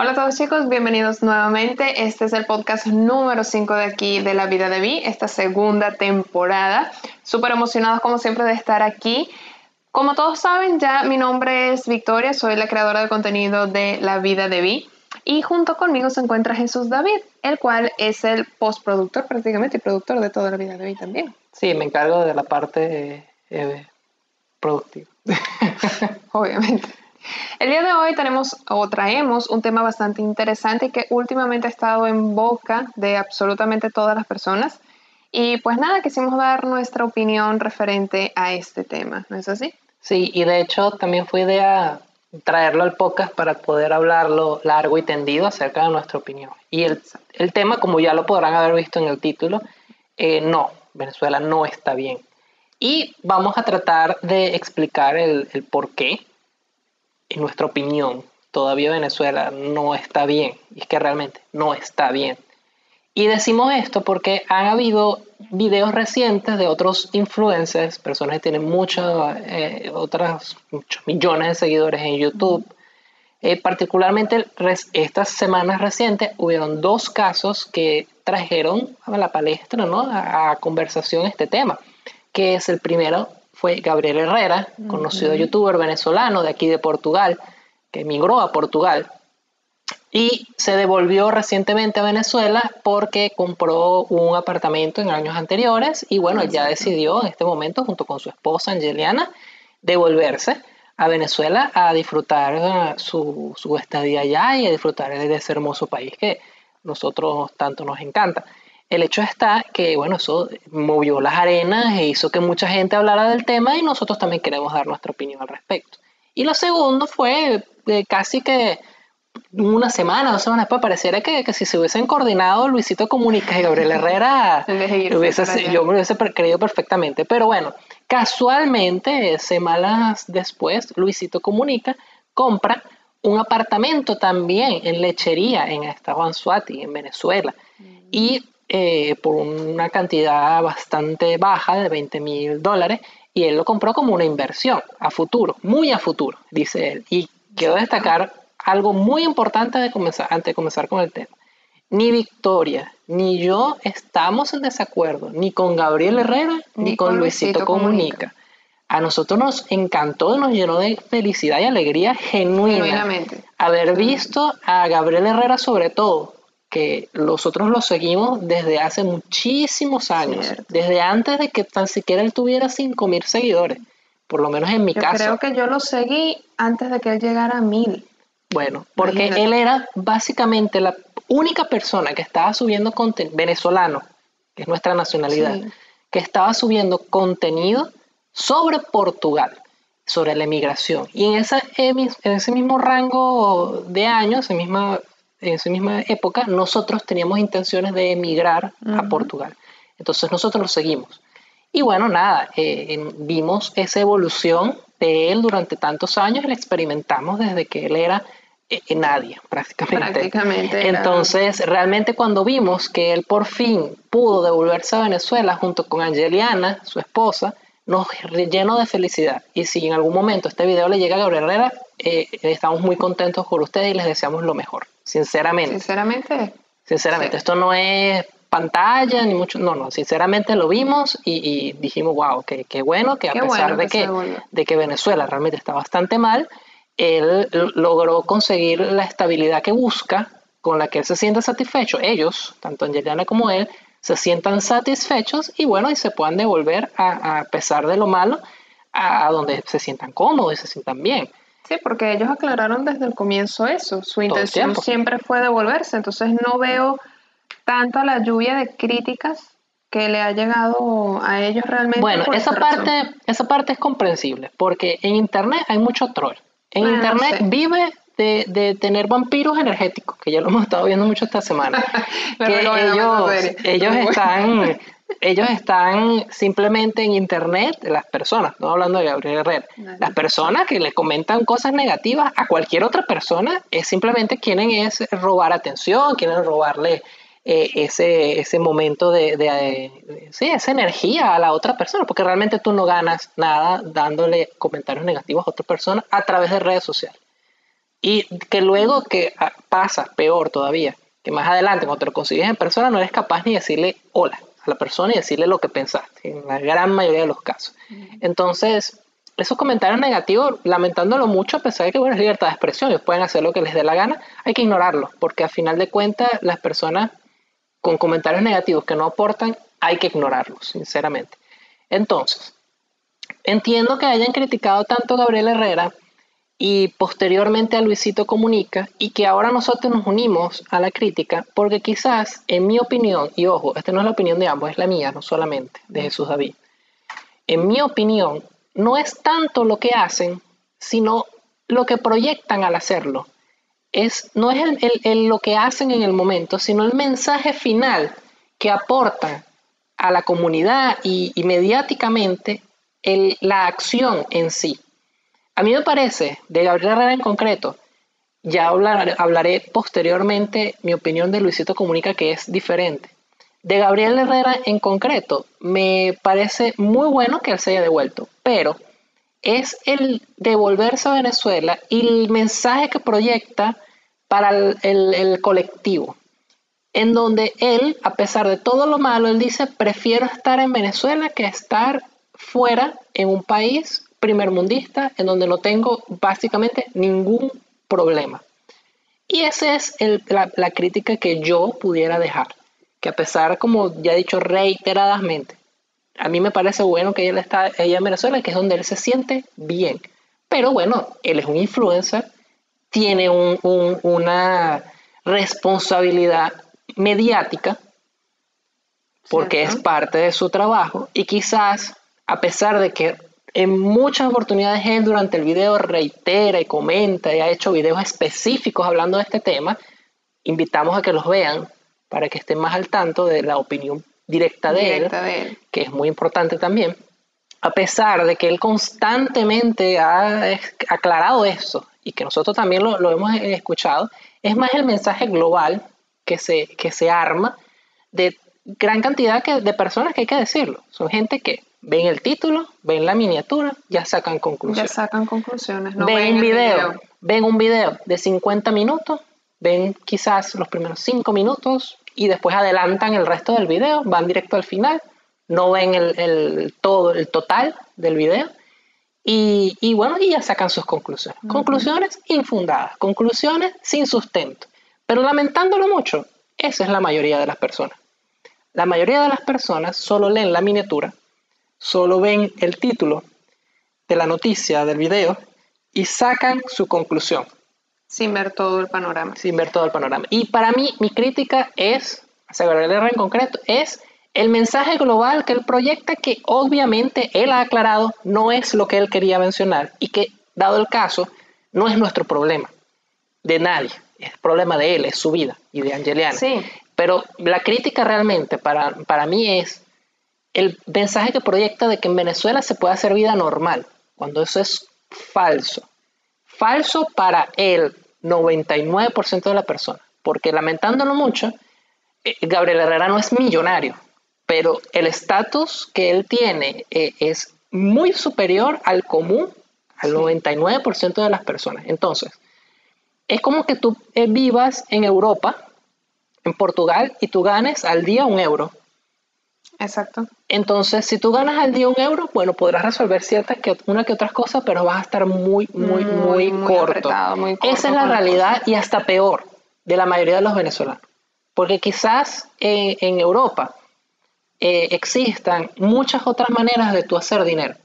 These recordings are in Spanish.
Hola a todos chicos, bienvenidos nuevamente. Este es el podcast número 5 de aquí de La Vida de Vi, esta segunda temporada. Súper emocionados como siempre de estar aquí. Como todos saben, ya mi nombre es Victoria, soy la creadora de contenido de La Vida de Vi. Y junto conmigo se encuentra Jesús David, el cual es el postproductor prácticamente y productor de toda La Vida de Vi también. Sí, me encargo de la parte eh, productiva. Obviamente. El día de hoy tenemos o traemos un tema bastante interesante que últimamente ha estado en boca de absolutamente todas las personas. Y pues nada, quisimos dar nuestra opinión referente a este tema, ¿no es así? Sí, y de hecho también fue idea traerlo al podcast para poder hablarlo largo y tendido acerca de nuestra opinión. Y el, el tema, como ya lo podrán haber visto en el título, eh, no, Venezuela no está bien. Y vamos a tratar de explicar el, el por qué en nuestra opinión, todavía Venezuela no está bien. Y es que realmente no está bien. Y decimos esto porque han habido videos recientes de otros influencers, personas que tienen muchos, eh, otras, muchos millones de seguidores en YouTube. Eh, particularmente estas semanas recientes hubieron dos casos que trajeron a la palestra, ¿no? a, a conversación este tema, que es el primero fue Gabriel Herrera, conocido youtuber venezolano de aquí de Portugal, que emigró a Portugal. Y se devolvió recientemente a Venezuela porque compró un apartamento en años anteriores y bueno, ya decidió en este momento junto con su esposa Angeliana devolverse a Venezuela a disfrutar eh, su, su estadía allá y a disfrutar de ese hermoso país que nosotros tanto nos encanta. El hecho está que, bueno, eso movió las arenas e hizo que mucha gente hablara del tema y nosotros también queremos dar nuestra opinión al respecto. Y lo segundo fue eh, casi que una semana, dos semanas después, pareciera que, que, si se hubiesen coordinado Luisito Comunica y Gabriel Herrera, hubiese, yo me hubiese creído perfectamente. Pero bueno, casualmente, semanas después, Luisito Comunica compra un apartamento también en lechería en Suati, en Venezuela. Mm. Y eh, por una cantidad bastante baja de 20 mil dólares y él lo compró como una inversión a futuro, muy a futuro, dice él. Y quiero destacar algo muy importante de comenzar, antes de comenzar con el tema. Ni Victoria ni yo estamos en desacuerdo, ni con Gabriel Herrera, ni, con, Luisito, Comunica. A nosotros nos encantó, nos llenó de felicidad y alegría genuina haber visto a Gabriel Herrera sobre todo que nosotros lo seguimos desde hace muchísimos años, desde antes de que tan siquiera él tuviera 5.000 seguidores, por lo menos en mi caso. Creo que yo lo seguí antes de que él llegara a mil. Bueno, porque él era básicamente la única persona que estaba subiendo contenido, venezolano, que es nuestra nacionalidad, que estaba subiendo contenido sobre Portugal, sobre la emigración. Y en, esa, en ese mismo rango de años, en misma en esa misma época, nosotros teníamos intenciones de emigrar a Portugal. Entonces nosotros lo seguimos. Y bueno, nada, eh, vimos esa evolución de él durante tantos años, la experimentamos desde que él era eh, nadie, prácticamente. prácticamente Entonces, realmente cuando vimos que él por fin pudo devolverse a Venezuela junto con Angeliana, su esposa, nos llenó de felicidad. Y si en algún momento este video le llega a Gabriel Herrera, eh, estamos muy contentos por ustedes y les deseamos lo mejor. Sinceramente. Sinceramente. Sinceramente, esto no es pantalla ni mucho, no, no, sinceramente lo vimos y, dijimos, wow, qué, qué bueno que a pesar de, que, de que Venezuela realmente está bastante mal, él logró conseguir la estabilidad que busca, con la que él se siente satisfecho. Ellos, tanto Angeliana como él, se sientan satisfechos y bueno, y se puedan devolver a, a pesar de lo malo a donde se sientan cómodos y se sientan bien. Sí, porque ellos aclararon desde el comienzo eso. Su intención siempre fue devolverse. Entonces no veo tanto la lluvia de críticas que le ha llegado a ellos realmente. Bueno, esa parte, esa parte es comprensible, porque en Internet hay mucho troll. En Internet vive de, de, tener vampiros energéticos, que ya lo hemos estado viendo mucho esta semana. que ellos, ellos están ellos están simplemente en internet, las personas, no hablando de Gabriel Herrera, las personas que le comentan cosas negativas a cualquier otra persona, es simplemente quieren es robar atención, quieren robarle eh, ese, ese momento de, sí, esa energía a la otra persona, porque realmente tú no ganas nada dándole comentarios negativos a otra persona a través de redes sociales. Y que luego que ah, pasa, peor todavía, que más adelante cuando te lo consigues en persona no eres capaz ni decirle hola a la persona y decirle lo que pensaste, en la gran mayoría de los casos. Entonces, esos comentarios negativos, lamentándolo mucho, a pesar de que bueno, es libertad de expresión, ellos pueden hacer lo que les dé la gana, hay que ignorarlos, porque a final de cuentas las personas con comentarios negativos que no aportan, hay que ignorarlos, sinceramente. Entonces, entiendo que hayan criticado tanto a Gabriel Herrera y posteriormente a Luisito Comunica y que ahora nosotros nos unimos a la crítica porque quizás, en mi opinión, y ojo, esta no es la opinión de ambos, es la mía, no solamente de Jesús David, en mi opinión, no es tanto lo que hacen, sino lo que proyectan al hacerlo. Es, no es el, lo que hacen en el momento, sino el mensaje final que aportan a la comunidad y, mediáticamente la acción en sí. A mí me parece, de Gabriel Herrera en concreto, ya hablaré posteriormente mi opinión de Luisito Comunica, que es diferente. De Gabriel Herrera en concreto, me parece muy bueno que él se haya devuelto, pero es el devolverse a Venezuela y el mensaje que proyecta para el, colectivo, en donde él, a pesar de todo lo malo, él dice, prefiero estar en Venezuela que estar fuera en un país primermundista en donde no tengo básicamente ningún problema. Y esa es la, la, crítica que yo pudiera dejar que a pesar, como ya he dicho reiteradamente, a mí me parece bueno que él está ella en Venezuela, que es donde él se siente bien. Pero bueno, él es un influencer, tiene una responsabilidad mediática, porque es parte de su trabajo, y quizás, a pesar de que en muchas oportunidades él durante el video reitera y comenta y ha hecho videos específicos hablando de este tema, invitamos a que los vean para que estén más al tanto de la opinión directa, de, él, que es muy importante también. A pesar de que él constantemente ha aclarado eso y que nosotros también lo, hemos escuchado, es más el mensaje global que se, que se arma de gran cantidad de personas que hay que decirlo. Son gente que ven el título, ven la miniatura, ya sacan conclusiones. Ya sacan conclusiones, no ven, un video, ven un video de 50 minutos ven quizás los primeros cinco minutos y después adelantan el resto del video, van directo al final, no ven el, todo, el total del video y, bueno, y ya sacan sus conclusiones. Conclusiones infundadas, conclusiones sin sustento. Pero lamentándolo mucho, esa es la mayoría de las personas. La mayoría de las personas solo leen la miniatura, solo ven el título de la noticia del video y sacan su conclusión. Sin ver todo el panorama. Sin ver todo el panorama. Y para mí, mi crítica es, hacia Gabriel Herrera en concreto, es el mensaje global que él proyecta que obviamente él ha aclarado no es lo que él quería mencionar y que, dado el caso, no es nuestro problema, de nadie. Es problema de él, es su vida y de Angeliana. Sí. Pero la crítica realmente para, para mí es el mensaje que proyecta de que en Venezuela se puede hacer vida normal, cuando eso es falso falso para el 99% de la persona, porque lamentándolo mucho, eh, Gabriel Herrera no es millonario, pero el estatus que él tiene eh, es muy superior al común, al 99% de las personas. Entonces, es como que tú eh, vivas en Europa, en Portugal, y tú ganes al día un euro. Exacto. Entonces, si tú ganas al día un euro, bueno, podrás resolver ciertas que una que otras cosas, pero vas a estar muy, muy, muy, corto. Esa es la realidad y hasta peor de la mayoría de los venezolanos. Porque quizás en Europa eh, existan muchas otras maneras de tú hacer dinero.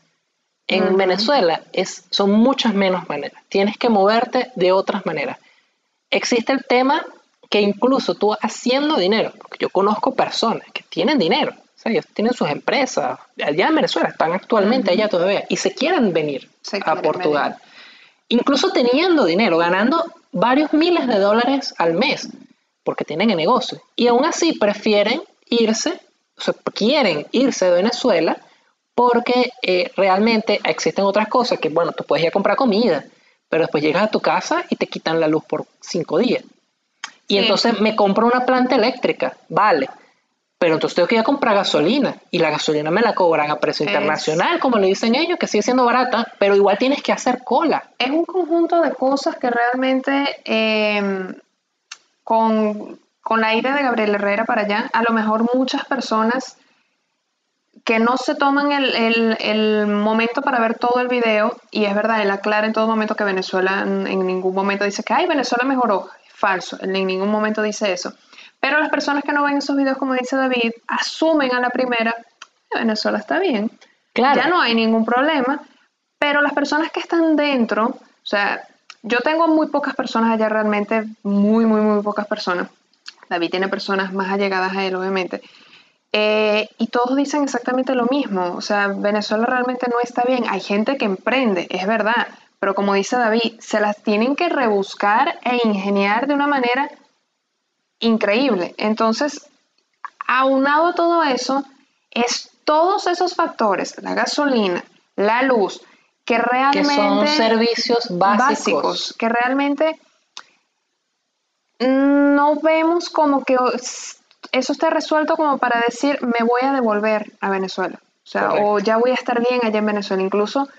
En Venezuela es, son muchas menos maneras. Tienes que moverte de otras maneras. Existe el tema que incluso tú haciendo dinero, porque yo conozco personas que tienen dinero, ellos tienen sus empresas allá en Venezuela, están actualmente allá todavía y se quieren venir a Portugal. Incluso teniendo dinero, ganando varios miles de dólares al mes, porque tienen el negocio. Y aún así prefieren irse, o sea, quieren irse de Venezuela porque eh, realmente existen otras cosas que, bueno, tú puedes ir a comprar comida, pero después llegas a tu casa y te quitan la luz por cinco días. Y entonces me compro una planta eléctrica, vale pero entonces tengo que ir a comprar gasolina y la gasolina me la cobran a precio Es- internacional, como le dicen ellos, que sigue siendo barata, pero igual tienes que hacer cola. Es un conjunto de cosas que realmente eh, con, con la ida de Gabriel Herrera para allá, a lo mejor muchas personas que no se toman el, el- el momento para ver todo el video, y es verdad, él aclara en todo momento que Venezuela en, ningún momento dice que, ay, Venezuela mejoró. Falso, él en ningún momento dice eso. Pero las personas que no ven esos videos, como dice David, asumen a la primera, "Eh, Venezuela está bien, Claro. ya no hay ningún problema, pero las personas que están dentro, o sea, yo tengo muy pocas personas allá realmente, muy, muy, muy pocas personas. David tiene personas más allegadas a él, obviamente. Eh, y todos dicen exactamente lo mismo. O sea, Venezuela realmente no está bien. Hay gente que emprende, es verdad. Pero como dice David, se las tienen que rebuscar e ingeniar de una manera increíble. Entonces, aunado a todo eso, es todos esos factores, la gasolina, la luz, que que realmente... son servicios básicos. que realmente no vemos como que eso esté resuelto como para decir me voy a devolver a Venezuela. O sea, Correcto. o ya voy a estar bien allá en Venezuela. Incluso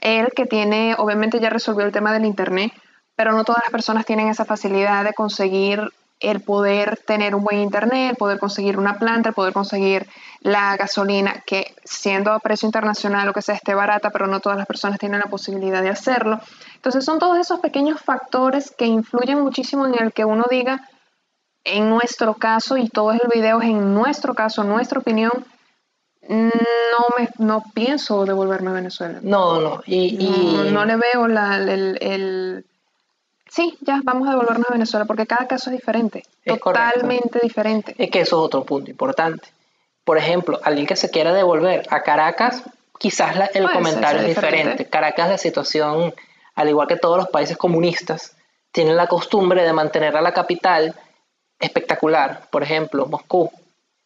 él que tiene, obviamente ya resolvió el tema del internet, pero no todas las personas tienen esa facilidad de conseguir el poder tener un buen internet, el poder conseguir una planta, el poder conseguir la gasolina, que siendo a precio internacional o que sea esté barata, pero no todas las personas tienen la posibilidad de hacerlo. Entonces son todos esos pequeños factores que influyen muchísimo en el que uno diga, en nuestro caso, y todo el video es en nuestro caso, nuestra opinión, no me no pienso devolverme a Venezuela. No, no. Y, y- No, no le veo la, el, el- Sí, ya, vamos a devolvernos a Venezuela, porque cada caso es diferente, Es correcto. totalmente diferente. Es que eso es otro punto importante. Por ejemplo, alguien que se quiera devolver a Caracas, quizás la- el Puede ser, comentario es diferente. diferente. Caracas, la situación, al igual que todos los países comunistas, tienen la costumbre de mantener a la capital espectacular. Por ejemplo, Moscú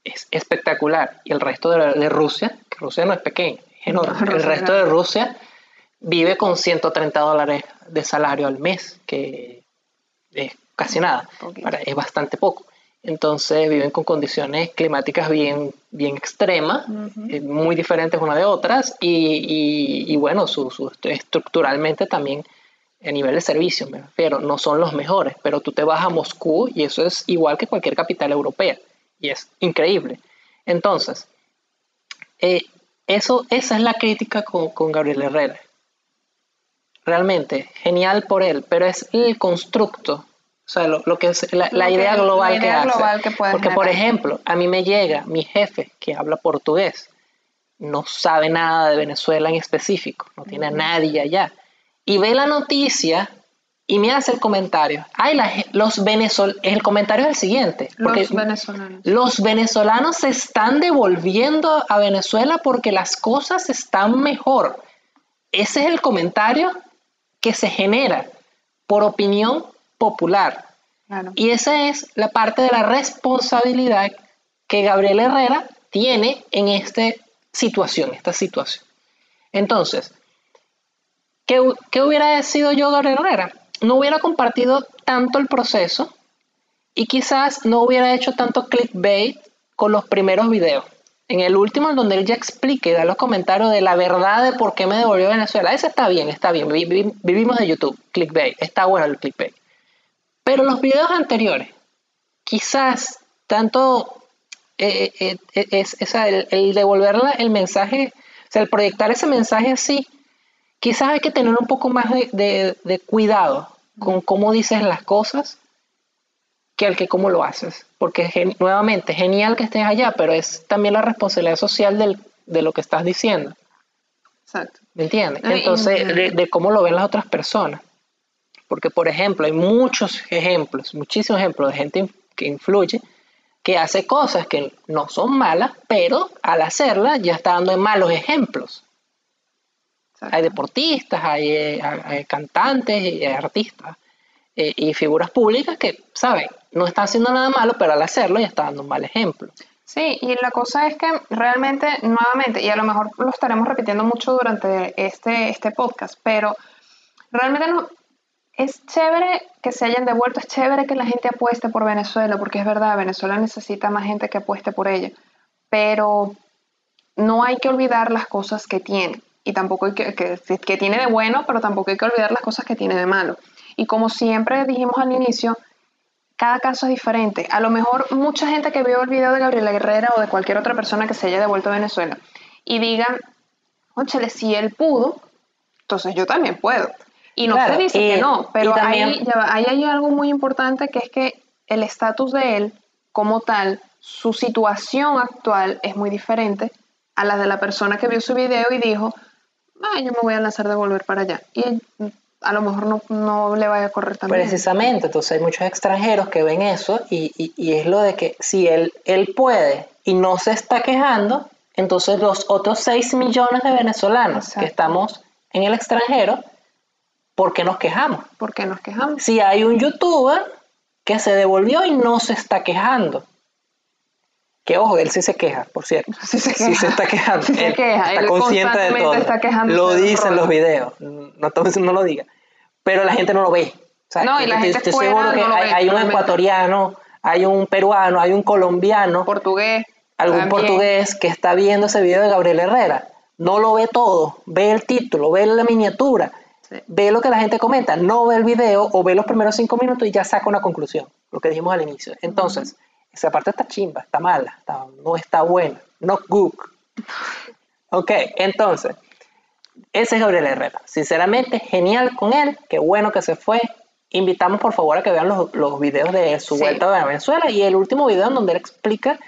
es espectacular. Y el resto de, de Rusia, que Rusia no es pequeño, es enorme. No, el es resto de Rusia vive con 130 dólares de salario al mes, que es casi nada, para- es bastante poco. Entonces viven con condiciones climáticas bien, bien extremas, eh, muy diferentes una de otras, y, y- y bueno, su, su- estructuralmente también a nivel de servicio, me refiero, no son los mejores, pero tú te vas a Moscú y eso es igual que cualquier capital europea, y es increíble. Entonces, eh, eso, esa es la crítica con, con Gabriel Herrera. Realmente, genial por él, pero es el constructo, o sea, lo, lo que es la, la que- idea global la idea que hace. global que puede Porque, por generar. ejemplo, a mí me llega mi jefe que habla portugués, no sabe nada de Venezuela en específico, no tiene a nadie allá, y ve la noticia y me hace el comentario. Ay, la los venezolanos, el comentario es el siguiente. porque Los venezolanos. los venezolanos se están devolviendo a Venezuela porque las cosas están mejor. Ese es el comentario que se genera por opinión popular. Claro. Y esa es la parte de la responsabilidad que Gabriel Herrera tiene en esta situación, esta situación. Entonces, ¿qué, qué hubiera sido yo Gabriel Herrera? No hubiera compartido tanto el proceso y quizás no hubiera hecho tanto clickbait con los primeros videos. En el último, en donde él ya explica y da los comentarios de la verdad de por qué me devolvió a Venezuela. Ese está bien, está bien. Vi- vi- Vivimos de YouTube, clickbait. Está bueno el clickbait. Pero los videos anteriores, quizás tanto eh, eh, eh, es, el, el devolver el mensaje, o sea, el proyectar ese mensaje así, quizás hay que tener un poco más de, de- de cuidado con cómo dices las cosas que el que cómo lo haces. Porque nuevamente, genial que estés allá, pero es también la responsabilidad social del- de lo que estás diciendo. Exacto. ¿Me entiendes? Ay, Entonces, de, de cómo lo ven las otras personas. Porque, por ejemplo, hay muchos ejemplos, muchísimos ejemplos de gente que influye, que hace cosas que no son malas, pero al hacerlas ya está dando malos ejemplos. exacto. Hay deportistas, hay, eh, hay cantantes y hay artistas eh, y figuras públicas que, ¿saben? No están haciendo nada malo, pero al hacerlo ya está dando un mal ejemplo. Sí, y la cosa es que realmente, nuevamente, y a lo mejor lo estaremos repitiendo mucho durante este, este podcast, pero realmente no, es chévere que se hayan devuelto, es chévere que la gente apueste por Venezuela, porque es verdad, Venezuela necesita más gente que apueste por ella. pero no hay que olvidar las cosas que tiene y tampoco hay que, que, que tiene de bueno, pero tampoco hay que olvidar las cosas que tiene de malo. Y como siempre dijimos al inicio, cada caso es diferente. A lo mejor mucha gente que vio el video de Gabriela Guerrera o de cualquier otra persona que se haya devuelto a Venezuela y digan, óchale, si él pudo, entonces yo también puedo. Y no se dice que no, pero ahí, hay algo muy importante que es que el estatus de él como tal, su situación actual es muy diferente a la de la persona que vio su video y dijo, ah, yo me voy a lanzar de volver para allá. Y a lo mejor no, no le vaya a correr tan Precisamente, entonces hay muchos extranjeros que ven eso y, y, es lo de que si él, él puede y no se está quejando, entonces los otros 6 millones de venezolanos que estamos en el extranjero, ¿por qué nos quejamos? ¿Por qué nos quejamos? Si hay un youtuber que se devolvió y no se está quejando. Que ojo, él sí se queja, por cierto. Sí se, queja. Sí se está quejando. Sí se queja. Está consciente de todo. Está lo dice en los videos. No, no lo diga. Pero la gente no lo ve. no, y la gente estoy seguro que hay, un ecuatoriano, hay un peruano, hay un colombiano. Portugués. Algún portugués que está viendo ese video de Gabriel Herrera. No lo ve todo. Ve el título, ve la miniatura. Ve lo que la gente comenta, no ve el video o ve los primeros cinco minutos y ya saca una conclusión, lo que dijimos al inicio. Entonces, esa parte está chimba, está mala, no está buena, no good. Ok, entonces, ese es Gabriel Herrera. Sinceramente, genial con él, qué bueno que se fue. Invitamos por favor a que vean los, los videos de su vuelta a Venezuela y el último video en donde él explica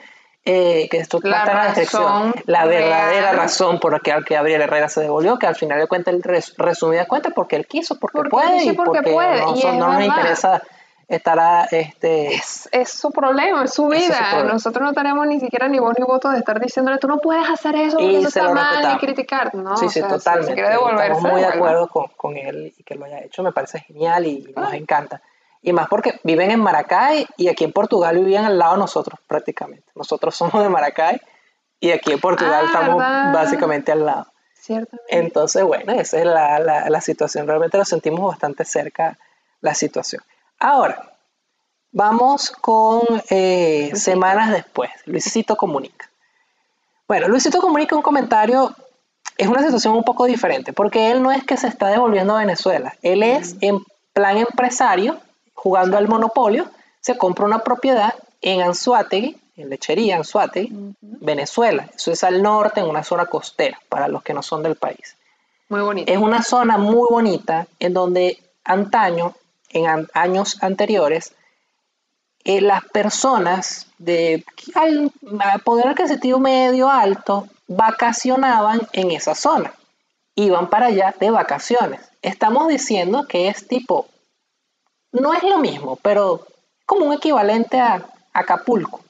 eh, que esto la está en la descripción, la verdadera razón por la que Gabriel Herrera se devolvió, que al final de cuentas, resumida cuenta, porque él quiso, porque, puede, y porque, puede. no, no nos interesa estará este es, es, su problema, es su vida. Nosotros no tenemos ni siquiera ni voz ni voto de estar diciéndole tú no puedes hacer eso porque eso está mal y criticar. No, sí, sí, totalmente. Si Estamos muy de acuerdo con, con, él y que lo haya hecho, me parece genial y nos encanta. Y más porque viven en Maracay y aquí en Portugal vivían al lado de nosotros prácticamente. Nosotros somos de Maracay y aquí en Portugal ah, estamos básicamente al lado. Entonces, bueno, esa es la, la, la situación. Realmente lo sentimos bastante cerca la situación. Ahora, vamos con eh, semanas después. Luisito comunica. Bueno, Luisito comunica un comentario. Es una situación un poco diferente, porque él no es que se está devolviendo a Venezuela. Él es en plan empresario, jugando al monopolio, se compra una propiedad en Anzuategui, en Lechería, Anzuategui, Venezuela. Eso es al norte, en una zona costera, para los que no son del país. Muy bonita. Es una zona muy bonita en donde antaño en años anteriores, eh, las personas de al, poder adquisitivo medio alto vacacionaban en esa zona, iban para allá de vacaciones. Estamos diciendo que es tipo, no es lo mismo, pero como un equivalente a Acapulco,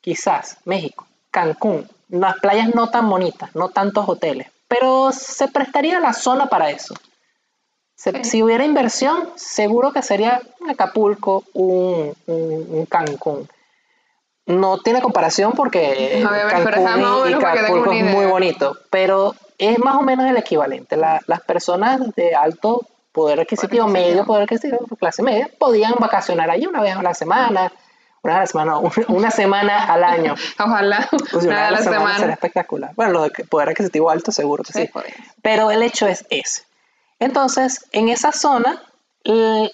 quizás, México, Cancún, unas playas no tan bonitas, no tantos hoteles, pero se prestaría la zona para eso. Si hubiera inversión, seguro que sería un Acapulco, un, un, Cancún. No tiene comparación porque Cancún y, Acapulco es muy bonito, pero es más o menos el equivalente. las personas de alto poder adquisitivo, medio poder adquisitivo, clase media, podían vacacionar allí una vez a la semana, una a la semana, una, semana al año. Ojalá. Pues una, vez a la semana, sería espectacular. Bueno, lo de poder adquisitivo alto seguro que sí. Pero el hecho es ese. Entonces, en esa zona,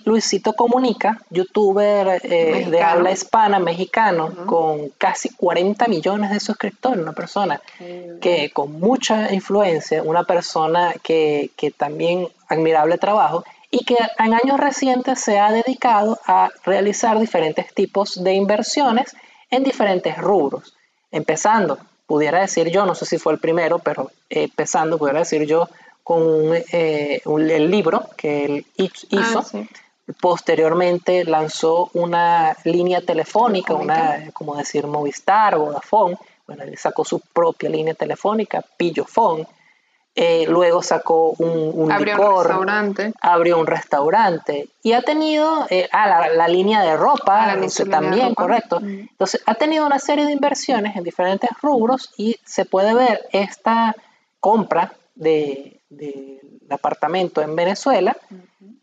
Luisito Comunica, youtuber eh, de habla hispana mexicano, con casi 40 millones de suscriptores, una persona que con mucha influencia, una persona que, que también admirable trabajo y que en años recientes se ha dedicado a realizar diferentes tipos de inversiones en diferentes rubros. Empezando, pudiera decir yo, no sé si fue el primero, pero empezando, pudiera decir yo, con eh, el libro que él hizo. Ah, Posteriormente lanzó una línea telefónica, una, como decir, Movistar, Vodafone. Bueno, él sacó su propia línea telefónica, Pillofone. Eh, luego sacó un, un abrió un restaurante. Abrió un restaurante. Y ha tenido, eh, ah, la, línea de ropa, ah, también, correcto. Mm. Entonces, ha tenido una serie de inversiones en diferentes rubros y se puede ver esta compra de, del apartamento en Venezuela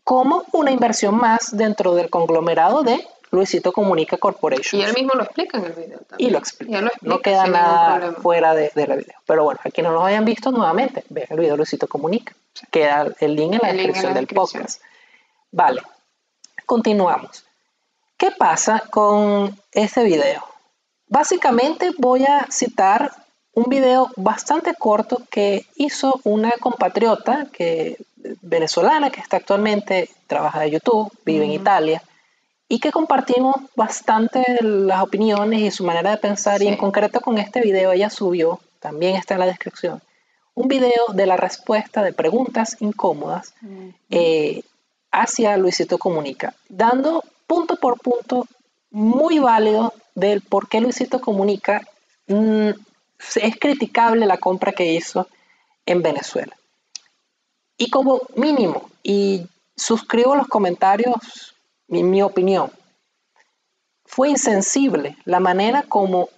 como una inversión más dentro del conglomerado de Luisito Comunica Corporation. Y él mismo lo explica en el video también. Y lo explica. Y lo explica no queda nada fuera de, de la video. Pero bueno, a quienes no lo hayan visto nuevamente, vean el video Luisito Comunica. Queda el link en la El link en descripción del podcast. Vale, continuamos. ¿Qué pasa con este video? Básicamente voy a citar un video bastante corto que hizo una compatriota que, venezolana que está actualmente, trabaja de YouTube, vive en Italia, y que compartimos bastante las opiniones y su manera de pensar, y en Sí. concreto con este video ella subió, también está en la descripción, un video de la respuesta de preguntas incómodas eh, hacia Luisito Comunica, dando punto por punto muy válido del por qué Luisito Comunica mm, es criticable la compra que hizo en Venezuela. Y como mínimo, y suscribo los comentarios, mi, mi opinión, fue insensible la manera como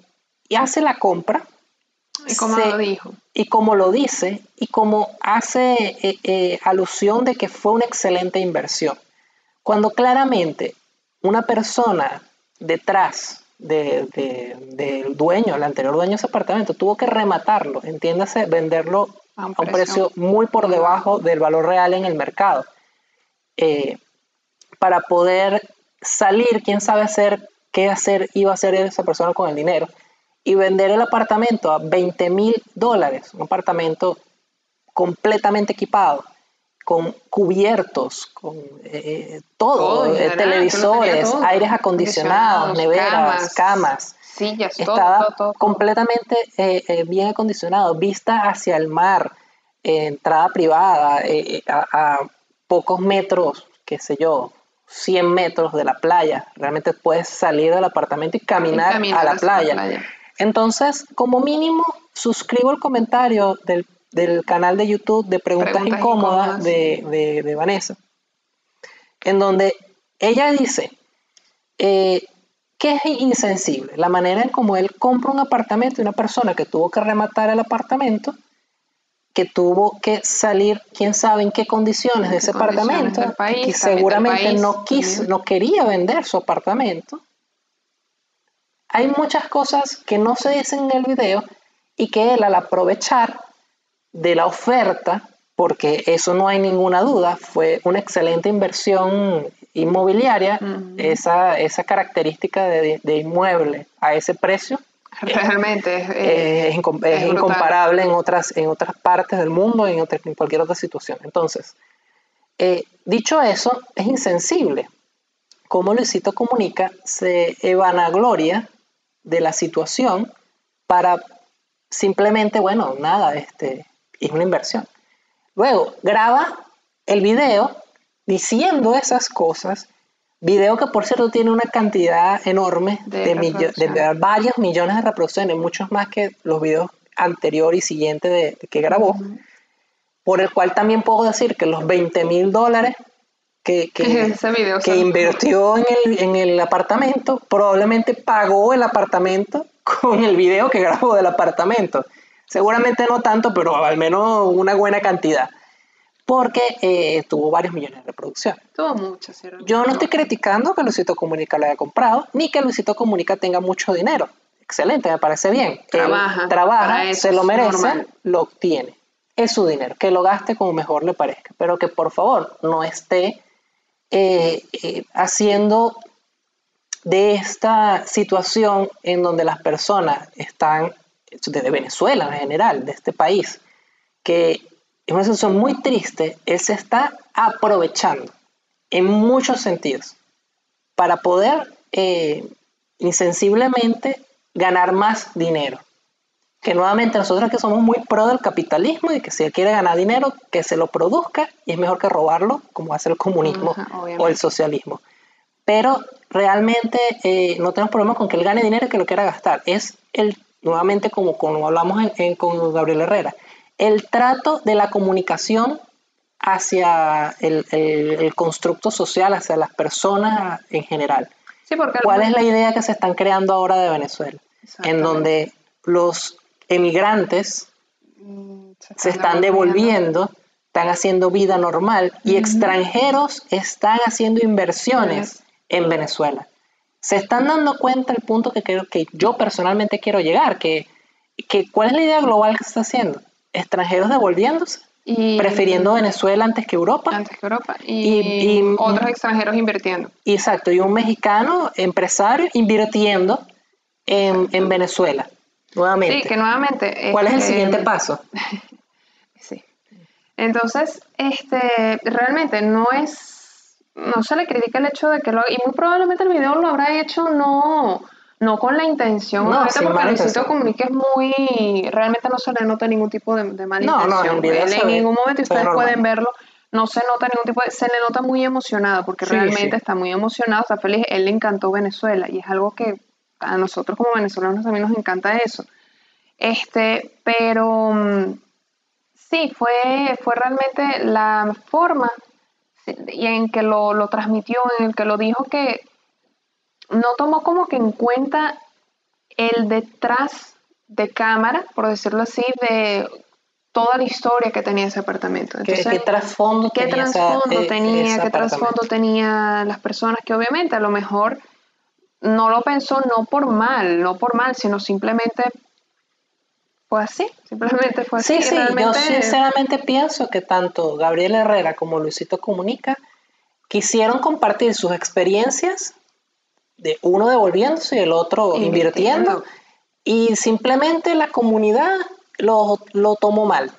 hace la compra Y como se- lo dijo. y como lo dice y como hace eh, eh, alusión de que fue una excelente inversión. Cuando claramente una persona detrás de- de- del dueño, el anterior dueño de ese apartamento, tuvo que rematarlo, entiéndase, venderlo A un precio muy por debajo del valor real en el mercado. Eh, para poder salir, quién sabe hacer, qué hacer, iba a hacer esa persona con el dinero, y vender el apartamento a 20 mil dólares, un apartamento completamente equipado, con cubiertos, con eh, todo, Todo, eh, general, televisores, todo. aires acondicionados, neveras, camas. sillas, todo, Estaba todo, todo, todo. completamente eh, eh, bien acondicionado, vista hacia el mar, eh, entrada privada, eh, eh, a, a pocos metros, qué sé yo, 100 metros de la playa. Realmente puedes salir del apartamento y caminar, Y caminar a la playa. Entonces, como mínimo, suscribo el comentario del, del canal de YouTube de Preguntas, Preguntas Incómodas, Incómodas. De, de- de Vanessa, en donde ella dice eh, que es insensible la manera en cómo él compra un apartamento y una persona que tuvo que rematar el apartamento, que tuvo que salir, quién sabe en qué condiciones de ese condiciones apartamento, país, que seguramente no, quiso, no quería vender su apartamento. Hay muchas cosas que no se dicen en el video y que él al aprovechar de la oferta, porque eso no hay ninguna duda, fue una excelente inversión inmobiliaria, esa, esa característica de, de inmueble a ese precio Realmente es, eh, es, incom- es es brutal. incomparable en otras, en otras partes del mundo, en, otra- en cualquier otra situación. Entonces, eh, dicho eso, es insensible cómo Luisito Comunica se vanagloria de la situación para simplemente, bueno, nada, este, es una inversión. Luego, graba el video diciendo esas cosas, video que por cierto tiene una cantidad enorme De de, de varios millones de reproducciones, muchos más que los videos anterior y siguiente de, que grabó, por el cual también puedo decir que los 20 mil dólares que, que, que invirtió en el, en el apartamento, probablemente pagó el apartamento con el video que grabó del apartamento. Seguramente no tanto, pero al menos una buena cantidad. Porque eh, tuvo varios millones de reproducciones. Tuvo ¿cierto? Yo no estoy criticando que Luisito Comunica lo haya comprado, ni que Luisito Comunica tenga mucho dinero. Excelente, me parece bien. Trabaja Él trabaja, se lo merece, normal. lo obtiene. Es su dinero, que lo gaste como mejor le parezca. Pero que por favor no esté eh, eh, haciendo de esta situación en donde las personas están, de Venezuela en general, de este país, que es una situación muy triste, él se está aprovechando en muchos sentidos para poder eh, insensiblemente ganar más dinero. Que nuevamente nosotros que somos muy pro del capitalismo y que si él quiere ganar dinero, que se lo produzca y es mejor que robarlo, como hace el comunismo Ajá, o el socialismo. Pero realmente eh, no tenemos problema con que él gane dinero y que lo quiera gastar. Es el, nuevamente como, como hablamos en- en- con Gabriel Herrera, el trato de la comunicación hacia el, el- el constructo social, hacia las personas en general. Sí, porque ¿Cuál es la idea que se están creando ahora de Venezuela? En donde los emigrantes Mm, se están devolviendo, están haciendo vida normal y extranjeros están haciendo inversiones en Venezuela. Se están dando cuenta el punto que creo que yo personalmente quiero llegar, que, que cuál es la idea global que se está haciendo. Extranjeros devolviéndose, Y, prefiriendo Venezuela antes que Europa. antes que Europa. Y, Y- y- otros extranjeros invirtiendo. Exacto, y un mexicano empresario invirtiendo en, en Venezuela, nuevamente. Sí, que nuevamente. ¿Cuál es el este, siguiente paso? Sí. Entonces, este, realmente no es, no se le critica el hecho de que lo haga, y muy probablemente el video lo habrá hecho no, no con la intención, No, ahorita porque Luisito. Comunica es muy, realmente no se le nota ningún tipo de, de mala No, no, en ningún momento, y ustedes normal. pueden verlo, no se nota ningún tipo de, se le nota muy emocionado, porque Sí, realmente sí. está muy emocionado, está feliz, él le encantó Venezuela, y es algo que a nosotros como venezolanos también nos encanta eso. Este, pero mm, sí, fue, fue realmente la forma y en que lo, lo transmitió, en el que lo dijo que no tomó como que en cuenta el detrás de cámara, por decirlo así, de toda la historia que tenía ese apartamento. ¿Qué, Entonces, qué trasfondo qué tenía trasfondo e- tenía, ese qué trasfondo tenía las personas que obviamente a lo mejor no lo pensó no por mal, no por mal, sino simplemente fue así, simplemente fue así. Sí, sí, yo sinceramente pienso que tanto Gabriel Herrera como Luisito Comunica quisieron compartir sus experiencias de uno devolviéndose y el otro Invirtiendo. invirtiendo y simplemente la comunidad lo, lo tomó mal.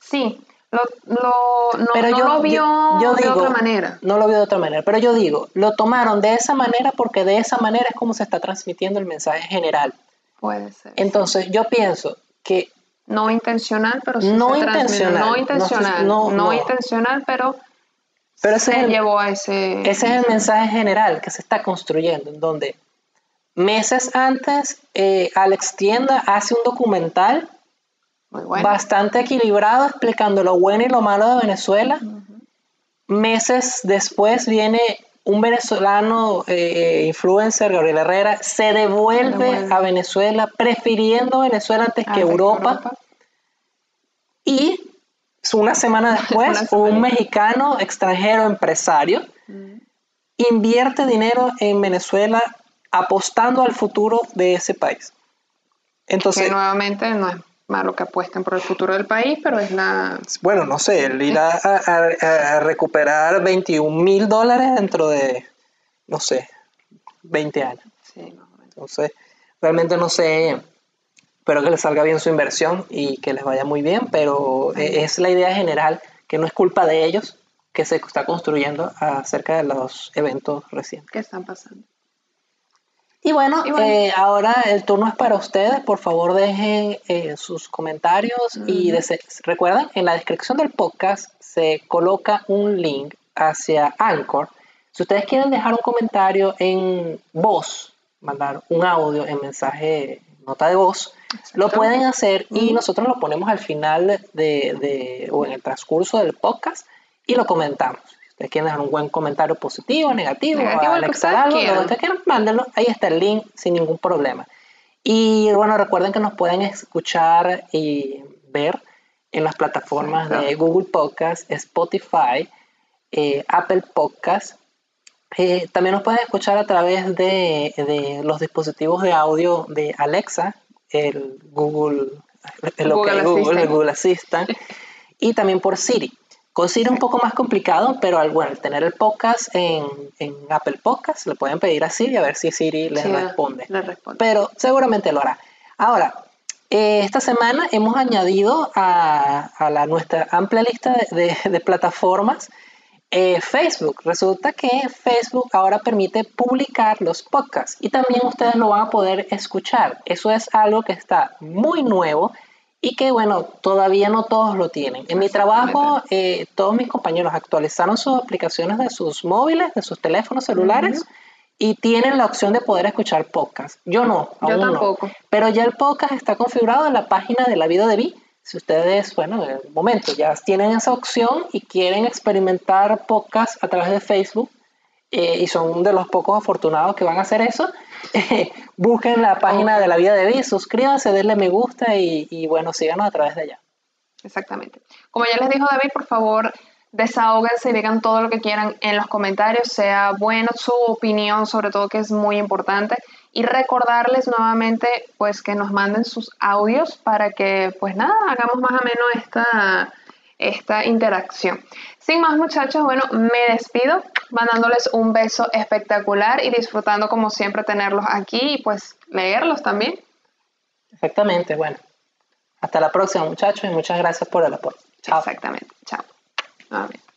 Sí, lo, lo- no, Pero no yo, lo vio yo- yo de digo- otra manera. No lo vio de otra manera, pero yo digo, lo tomaron de esa manera porque de esa manera es como se está transmitiendo el mensaje general. Puede ser. Entonces yo pienso que no intencional, pero sí No se intencional, No intencional. No, no, no. intencional, pero, Pero se llevó a ese. Ese es el mensaje general que se está construyendo, en donde meses antes eh, Alex Tienda hace un documental Muy bueno. bastante equilibrado explicando lo bueno y lo malo de Venezuela. Meses después viene un venezolano eh, influencer, Gabriel Herrera, se devuelve, a Venezuela prefiriendo Venezuela antes que que Europa. Y una semana después, Una semana. un mexicano extranjero empresario invierte dinero en Venezuela apostando al futuro de ese país. Entonces, que nuevamente no es malo que apuesten por el futuro del país, pero es la. bueno, no sé, él irá a, a- a recuperar 21 mil dólares dentro de, no sé, 20 años. Sí, más o menos. Entonces, realmente no sé, espero que les salga bien su inversión y que les vaya muy bien, pero eh, es la idea general, que no es culpa de ellos que se está construyendo acerca de los eventos recientes. ¿Qué están pasando? Y bueno, Y bueno. eh, ahora el turno es para ustedes. Por favor, dejen eh, sus comentarios y dese- recuerden, en la descripción del podcast se coloca un link hacia Anchor. Si ustedes quieren dejar un comentario en voz, mandar un audio en mensaje, nota de voz, lo pueden hacer y nosotros lo ponemos al final de, de- o en el transcurso del podcast y lo comentamos. Ustedes quieren dejar un buen comentario positivo, negativo, Negativo, anexar algo, lo que quieran. ustedes quieran, mándenlo. Ahí está el link sin ningún problema. Y bueno, recuerden que nos pueden escuchar y ver en las plataformas Exacto. de Google Podcast, Spotify, eh, Apple Podcast. Eh, también nos pueden escuchar a través de, de los dispositivos de audio de Alexa, el Google, el Google Google, el. Google Assistant, y también por Siri. Con Siri es un poco más complicado, pero al bueno, tener el podcast en, en Apple Podcast, le pueden pedir a Siri a ver si Siri les Sí, responde le responde. pero seguramente lo hará. Ahora, eh, esta semana hemos añadido a, a la, nuestra amplia lista de, de- de plataformas eh, Facebook. Resulta que Facebook ahora permite publicar los podcasts y también ustedes lo van a poder escuchar. Eso es algo que está muy nuevo y que, bueno, todavía no todos lo tienen. En mi trabajo, eh, todos mis compañeros actualizaron sus aplicaciones de sus móviles, de sus teléfonos celulares y tienen la opción de poder escuchar podcast. Yo no, Yo aún no. tampoco. Pero ya el podcast está configurado en la página de La Vida de Vi. Si ustedes, bueno, en el momento ya tienen esa opción y quieren experimentar podcast a través de Facebook, eh, y son de los pocos afortunados que van a hacer eso, busquen la página de La Vida de Vi, suscríbanse, denle me gusta y, y, bueno, síganos a través de allá. Exactamente. Como ya les dijo David, por favor, Desahóguense y digan todo lo que quieran en los comentarios, sea bueno su opinión, sobre todo que es muy importante. Y recordarles nuevamente pues que nos manden sus audios para que pues nada, hagamos más o menos esta, esta interacción. Sin más muchachos, bueno, me despido mandándoles un beso espectacular y disfrutando como siempre tenerlos aquí y pues leerlos también. Exactamente, bueno. Hasta la próxima muchachos y muchas gracias por el apoyo. Chao. Exactamente, chao. Nuevamente.